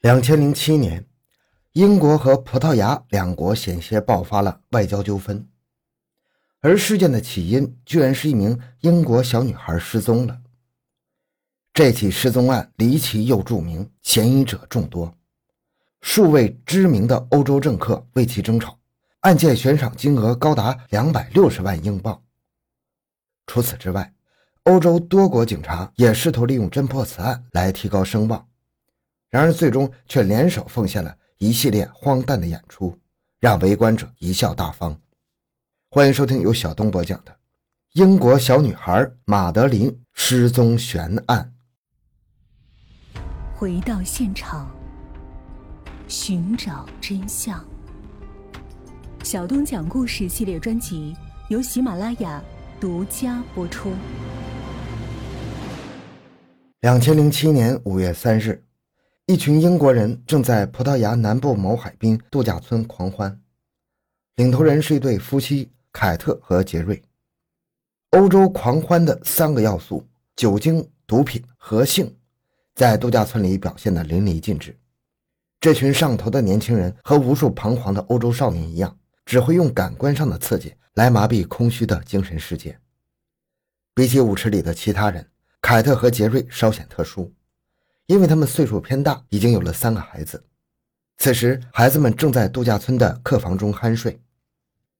两千零七年，英国和葡萄牙两国险些爆发了外交纠纷，而事件的起因居然是一名英国小女孩失踪了。这起失踪案离奇又著名，嫌疑者众多，数位知名的欧洲政客为其争吵，案件悬赏金额高达两百六十万英镑。除此之外，欧洲多国警察也试图利用侦破此案来提高声望。然而，最终却联手奉献了一系列荒诞的演出，让围观者贻笑大方。欢迎收听由小东播讲的《英国小女孩马德琳失踪悬案》。回到现场，寻找真相。小东讲故事系列专辑由喜马拉雅独家播出。两千零七年五月三日。一群英国人正在葡萄牙南部某海滨度假村狂欢，领头人是一对夫妻凯特和杰瑞。欧洲狂欢的三个要素——酒精、毒品和性，在度假村里表现得淋漓尽致。这群上头的年轻人和无数彷徨的欧洲少年一样，只会用感官上的刺激来麻痹空虚的精神世界。比起舞池里的其他人，凯特和杰瑞稍显特殊。因为他们岁数偏大，已经有了三个孩子。此时，孩子们正在度假村的客房中酣睡。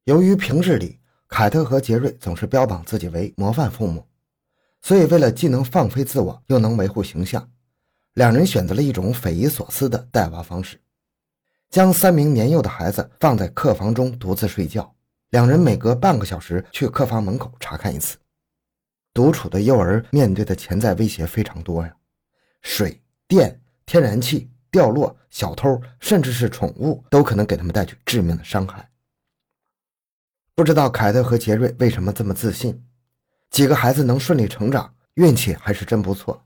由于平日里凯特和杰瑞总是标榜自己为模范父母，所以为了既能放飞自我，又能维护形象，两人选择了一种匪夷所思的带娃方式：将三名年幼的孩子放在客房中独自睡觉，两人每隔半个小时去客房门口查看一次。独处的幼儿面对的潜在威胁非常多呀。水电、天然气掉落，小偷，甚至是宠物，都可能给他们带去致命的伤害。不知道凯特和杰瑞为什么这么自信，几个孩子能顺利成长，运气还是真不错。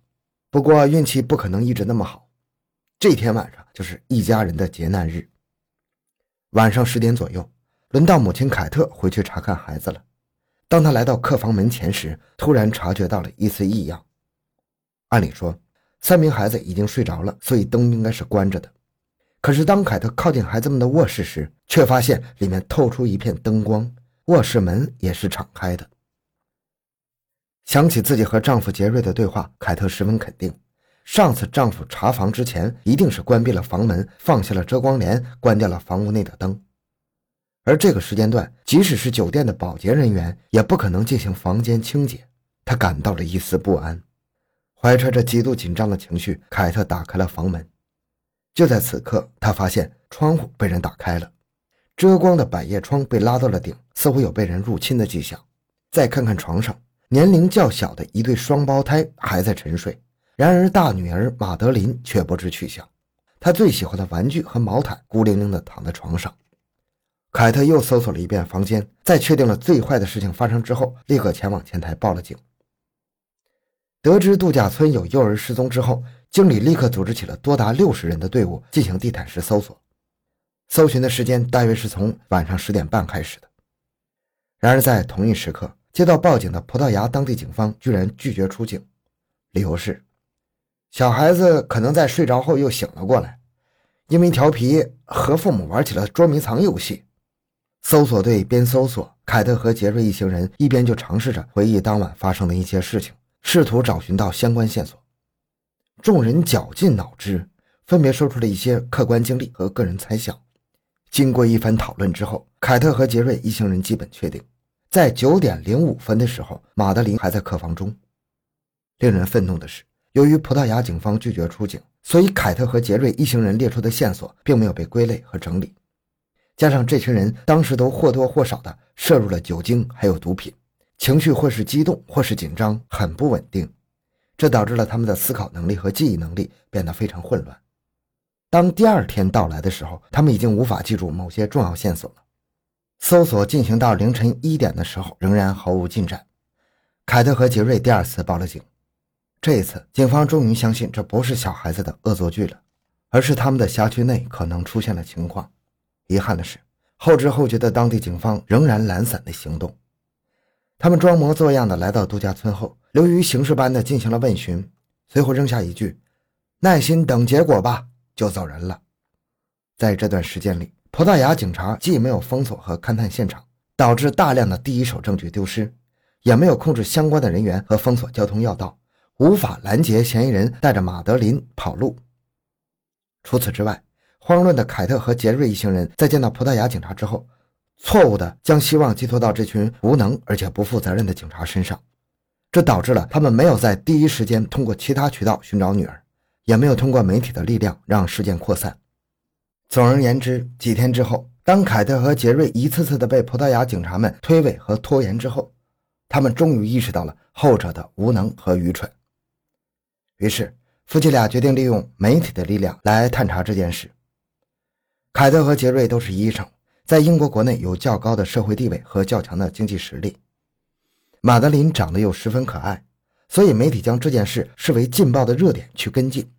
不过运气不可能一直那么好。这天晚上就是一家人的劫难日。晚上十点左右，轮到母亲凯特回去查看孩子了。当他来到客房门前时，突然察觉到了一丝异样。按理说，三名孩子已经睡着了，所以灯应该是关着的。可是当凯特靠近孩子们的卧室时，却发现里面透出一片灯光，卧室门也是敞开的。想起自己和丈夫杰瑞的对话，凯特十分肯定，上次丈夫查房之前一定是关闭了房门，放下了遮光帘，关掉了房屋内的灯。而这个时间段，即使是酒店的保洁人员，也不可能进行房间清洁。她感到了一丝不安。怀揣着极度紧张的情绪，凯特打开了房门。就在此刻，他发现窗户被人打开了，遮光的百叶窗被拉到了顶，似乎有被人入侵的迹象。再看看床上，年龄较小的一对双胞胎还在沉睡，然而大女儿马德琳却不知去向。她最喜欢的玩具和毛毯孤零零地躺在床上。凯特又搜索了一遍房间，在确定了最坏的事情发生之后，立刻前往前台报了警。得知度假村有幼儿失踪之后，经理立刻组织起了多达六十人的队伍进行地毯式搜索。搜寻的时间大约是从晚上十点半开始的。然而，在同一时刻，接到报警的葡萄牙当地警方居然拒绝出警，理由是小孩子可能在睡着后又醒了过来，因为调皮和父母玩起了捉迷藏游戏。搜索队边搜索，凯特和杰瑞一行人一边就尝试着回忆当晚发生的一些事情。试图找寻到相关线索，众人绞尽脑汁，分别说出了一些客观经历和个人猜想。经过一番讨论之后，凯特和杰瑞一行人基本确定，在九点零五分的时候，马德琳还在客房中。令人愤怒的是，由于葡萄牙警方拒绝出警，所以凯特和杰瑞一行人列出的线索并没有被归类和整理。加上这群人当时都或多或少的摄入了酒精，还有毒品。情绪或是激动，或是紧张，很不稳定，这导致了他们的思考能力和记忆能力变得非常混乱。当第二天到来的时候，他们已经无法记住某些重要线索了。搜索进行到凌晨一点的时候，仍然毫无进展。凯特和杰瑞第二次报了警，这一次警方终于相信这不是小孩子的恶作剧了，而是他们的辖区内可能出现了情况。遗憾的是，后知后觉的当地警方仍然懒散的行动。他们装模作样的来到度假村后，流于形式般的进行了问询，随后扔下一句：“耐心等结果吧。”就走人了。在这段时间里，葡萄牙警察既没有封锁和勘探现场，导致大量的第一手证据丢失，也没有控制相关的人员和封锁交通要道，无法拦截嫌疑人带着马德琳跑路。除此之外，慌乱的凯特和杰瑞一行人在见到葡萄牙警察之后，错误的将希望寄托到这群无能而且不负责任的警察身上，这导致了他们没有在第一时间通过其他渠道寻找女儿，也没有通过媒体的力量让事件扩散。总而言之，几天之后，当凯特和杰瑞一次次的被葡萄牙警察们推诿和拖延之后，他们终于意识到了后者的无能和愚蠢。于是，夫妻俩决定利用媒体的力量来探查这件事。凯特和杰瑞都是医生，在英国国内有较高的社会地位和较强的经济实力。马德琳长得又十分可爱，所以媒体将这件事视为劲爆的热点去跟进。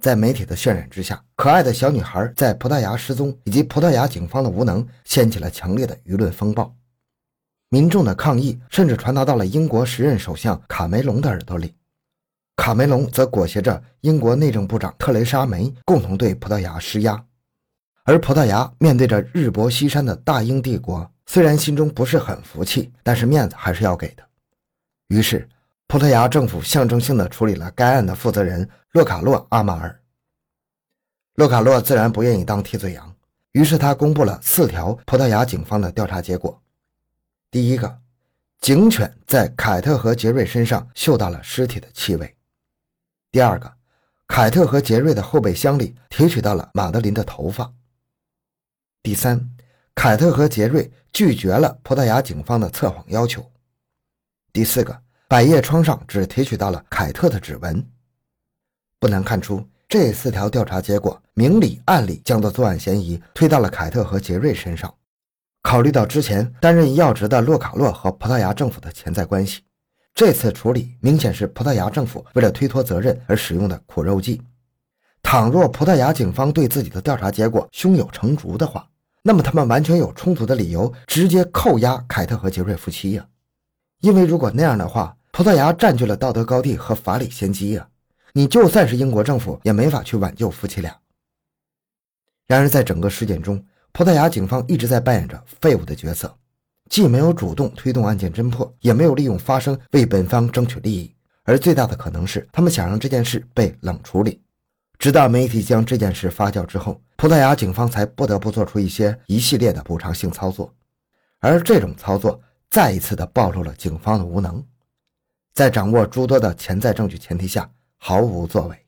在媒体的渲染之下，可爱的小女孩在葡萄牙失踪以及葡萄牙警方的无能，掀起了强烈的舆论风暴。民众的抗议甚至传达到了英国时任首相卡梅隆的耳朵里。卡梅隆则裹挟着英国内政部长特蕾莎梅共同对葡萄牙施压，而葡萄牙面对着日薄西山的大英帝国，虽然心中不是很服气，但是面子还是要给的。于是，葡萄牙政府象征性的处理了该案的负责人洛卡洛·阿马尔。洛卡洛自然不愿意当替罪羊，于是他公布了四条葡萄牙警方的调查结果：第一个，警犬在凯特和杰瑞身上嗅到了尸体的气味。第二个，凯特和杰瑞的后备箱里提取到了马德琳的头发。第三，凯特和杰瑞拒绝了葡萄牙警方的测谎要求。第四个，百叶窗上只提取到了凯特的指纹。不难看出，这四条调查结果明里暗里将的作案嫌疑推到了凯特和杰瑞身上。考虑到之前担任要职的洛卡洛和葡萄牙政府的潜在关系。这次处理明显是葡萄牙政府为了推脱责任而使用的苦肉计。倘若葡萄牙警方对自己的调查结果胸有成竹的话，那么他们完全有充足的理由直接扣押凯特和杰瑞夫妻呀。因为如果那样的话，葡萄牙占据了道德高地和法理先机呀，你就算是英国政府也没法去挽救夫妻俩。然而，在整个事件中，葡萄牙警方一直在扮演着废物的角色。既没有主动推动案件侦破，也没有利用发声为本方争取利益，而最大的可能是他们想让这件事被冷处理。直到媒体将这件事发酵之后，葡萄牙警方才不得不做出一些一系列的补偿性操作，而这种操作再一次的暴露了警方的无能，在掌握诸多的潜在证据前提下毫无作为。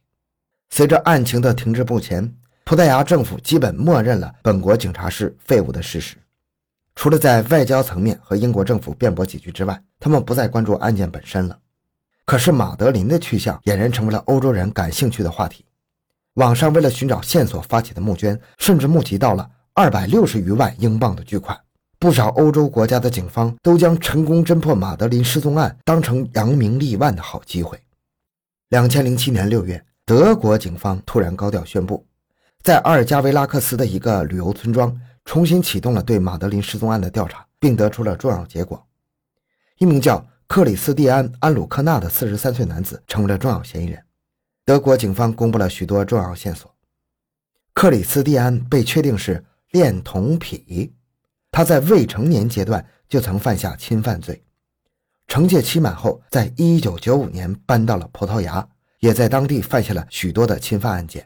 随着案情的停滞不前，葡萄牙政府基本默认了本国警察是废物的事实。除了在外交层面和英国政府辩驳几句之外，他们不再关注案件本身了。可是马德琳的去向俨然成为了欧洲人感兴趣的话题。网上为了寻找线索发起的募捐，甚至募集到了二百六十余万英镑的巨款。不少欧洲国家的警方都将成功侦破马德琳失踪案当成扬名立万的好机会。两千零七年六月，德国警方突然高调宣布，在阿尔加维拉克斯的一个旅游村庄。重新启动了对马德琳失踪案的调查，并得出了重要结果：一名叫克里斯蒂安·安鲁克纳的四十三岁男子成为了重要嫌疑人。德国警方公布了许多重要线索。克里斯蒂安被确定是恋童癖，他在未成年阶段就曾犯下侵犯罪，惩戒期满后，在一九九五年搬到了葡萄牙，也在当地犯下了许多的侵犯案件。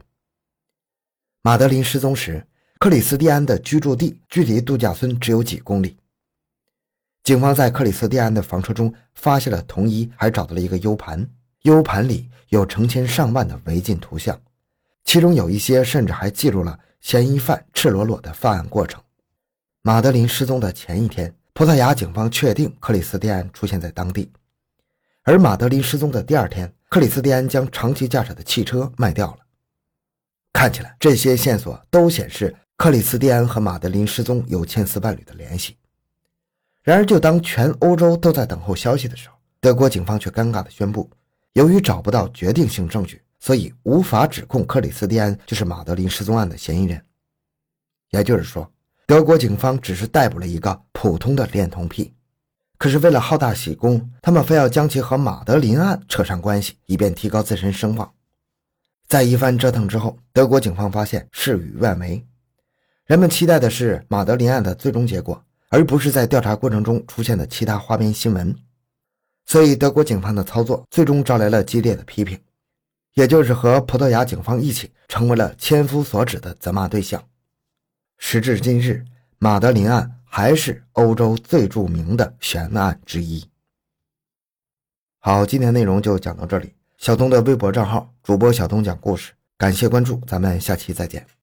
马德琳失踪时。克里斯蒂安的居住地距离度假村只有几公里。警方在克里斯蒂安的房车中发现了童衣，还找到了一个 U 盘，U 盘里有成千上万的违禁图像，其中有一些甚至还记录了嫌疑犯赤裸裸的犯案过程。马德琳失踪的前一天，葡萄牙警方确定克里斯蒂安出现在当地，而马德琳失踪的第二天，克里斯蒂安将长期驾驶的汽车卖掉了。看起来，这些线索都显示。克里斯蒂安和马德琳失踪有千丝万缕的联系。然而，就当全欧洲都在等候消息的时候，德国警方却尴尬地宣布，由于找不到决定性证据，所以无法指控克里斯蒂安就是马德琳失踪案的嫌疑人。也就是说，德国警方只是逮捕了一个普通的恋童癖，可是为了好大喜功，他们非要将其和马德琳案扯上关系，以便提高自身声望。在一番折腾之后，德国警方发现事与愿违。人们期待的是马德琳案的最终结果，而不是在调查过程中出现的其他花边新闻。所以，德国警方的操作最终招来了激烈的批评，也就是和葡萄牙警方一起成为了千夫所指的责骂对象。时至今日，马德琳案还是欧洲最著名的悬案之一。好，今天内容就讲到这里。小东的微博账号主播小东讲故事，感谢关注，咱们下期再见。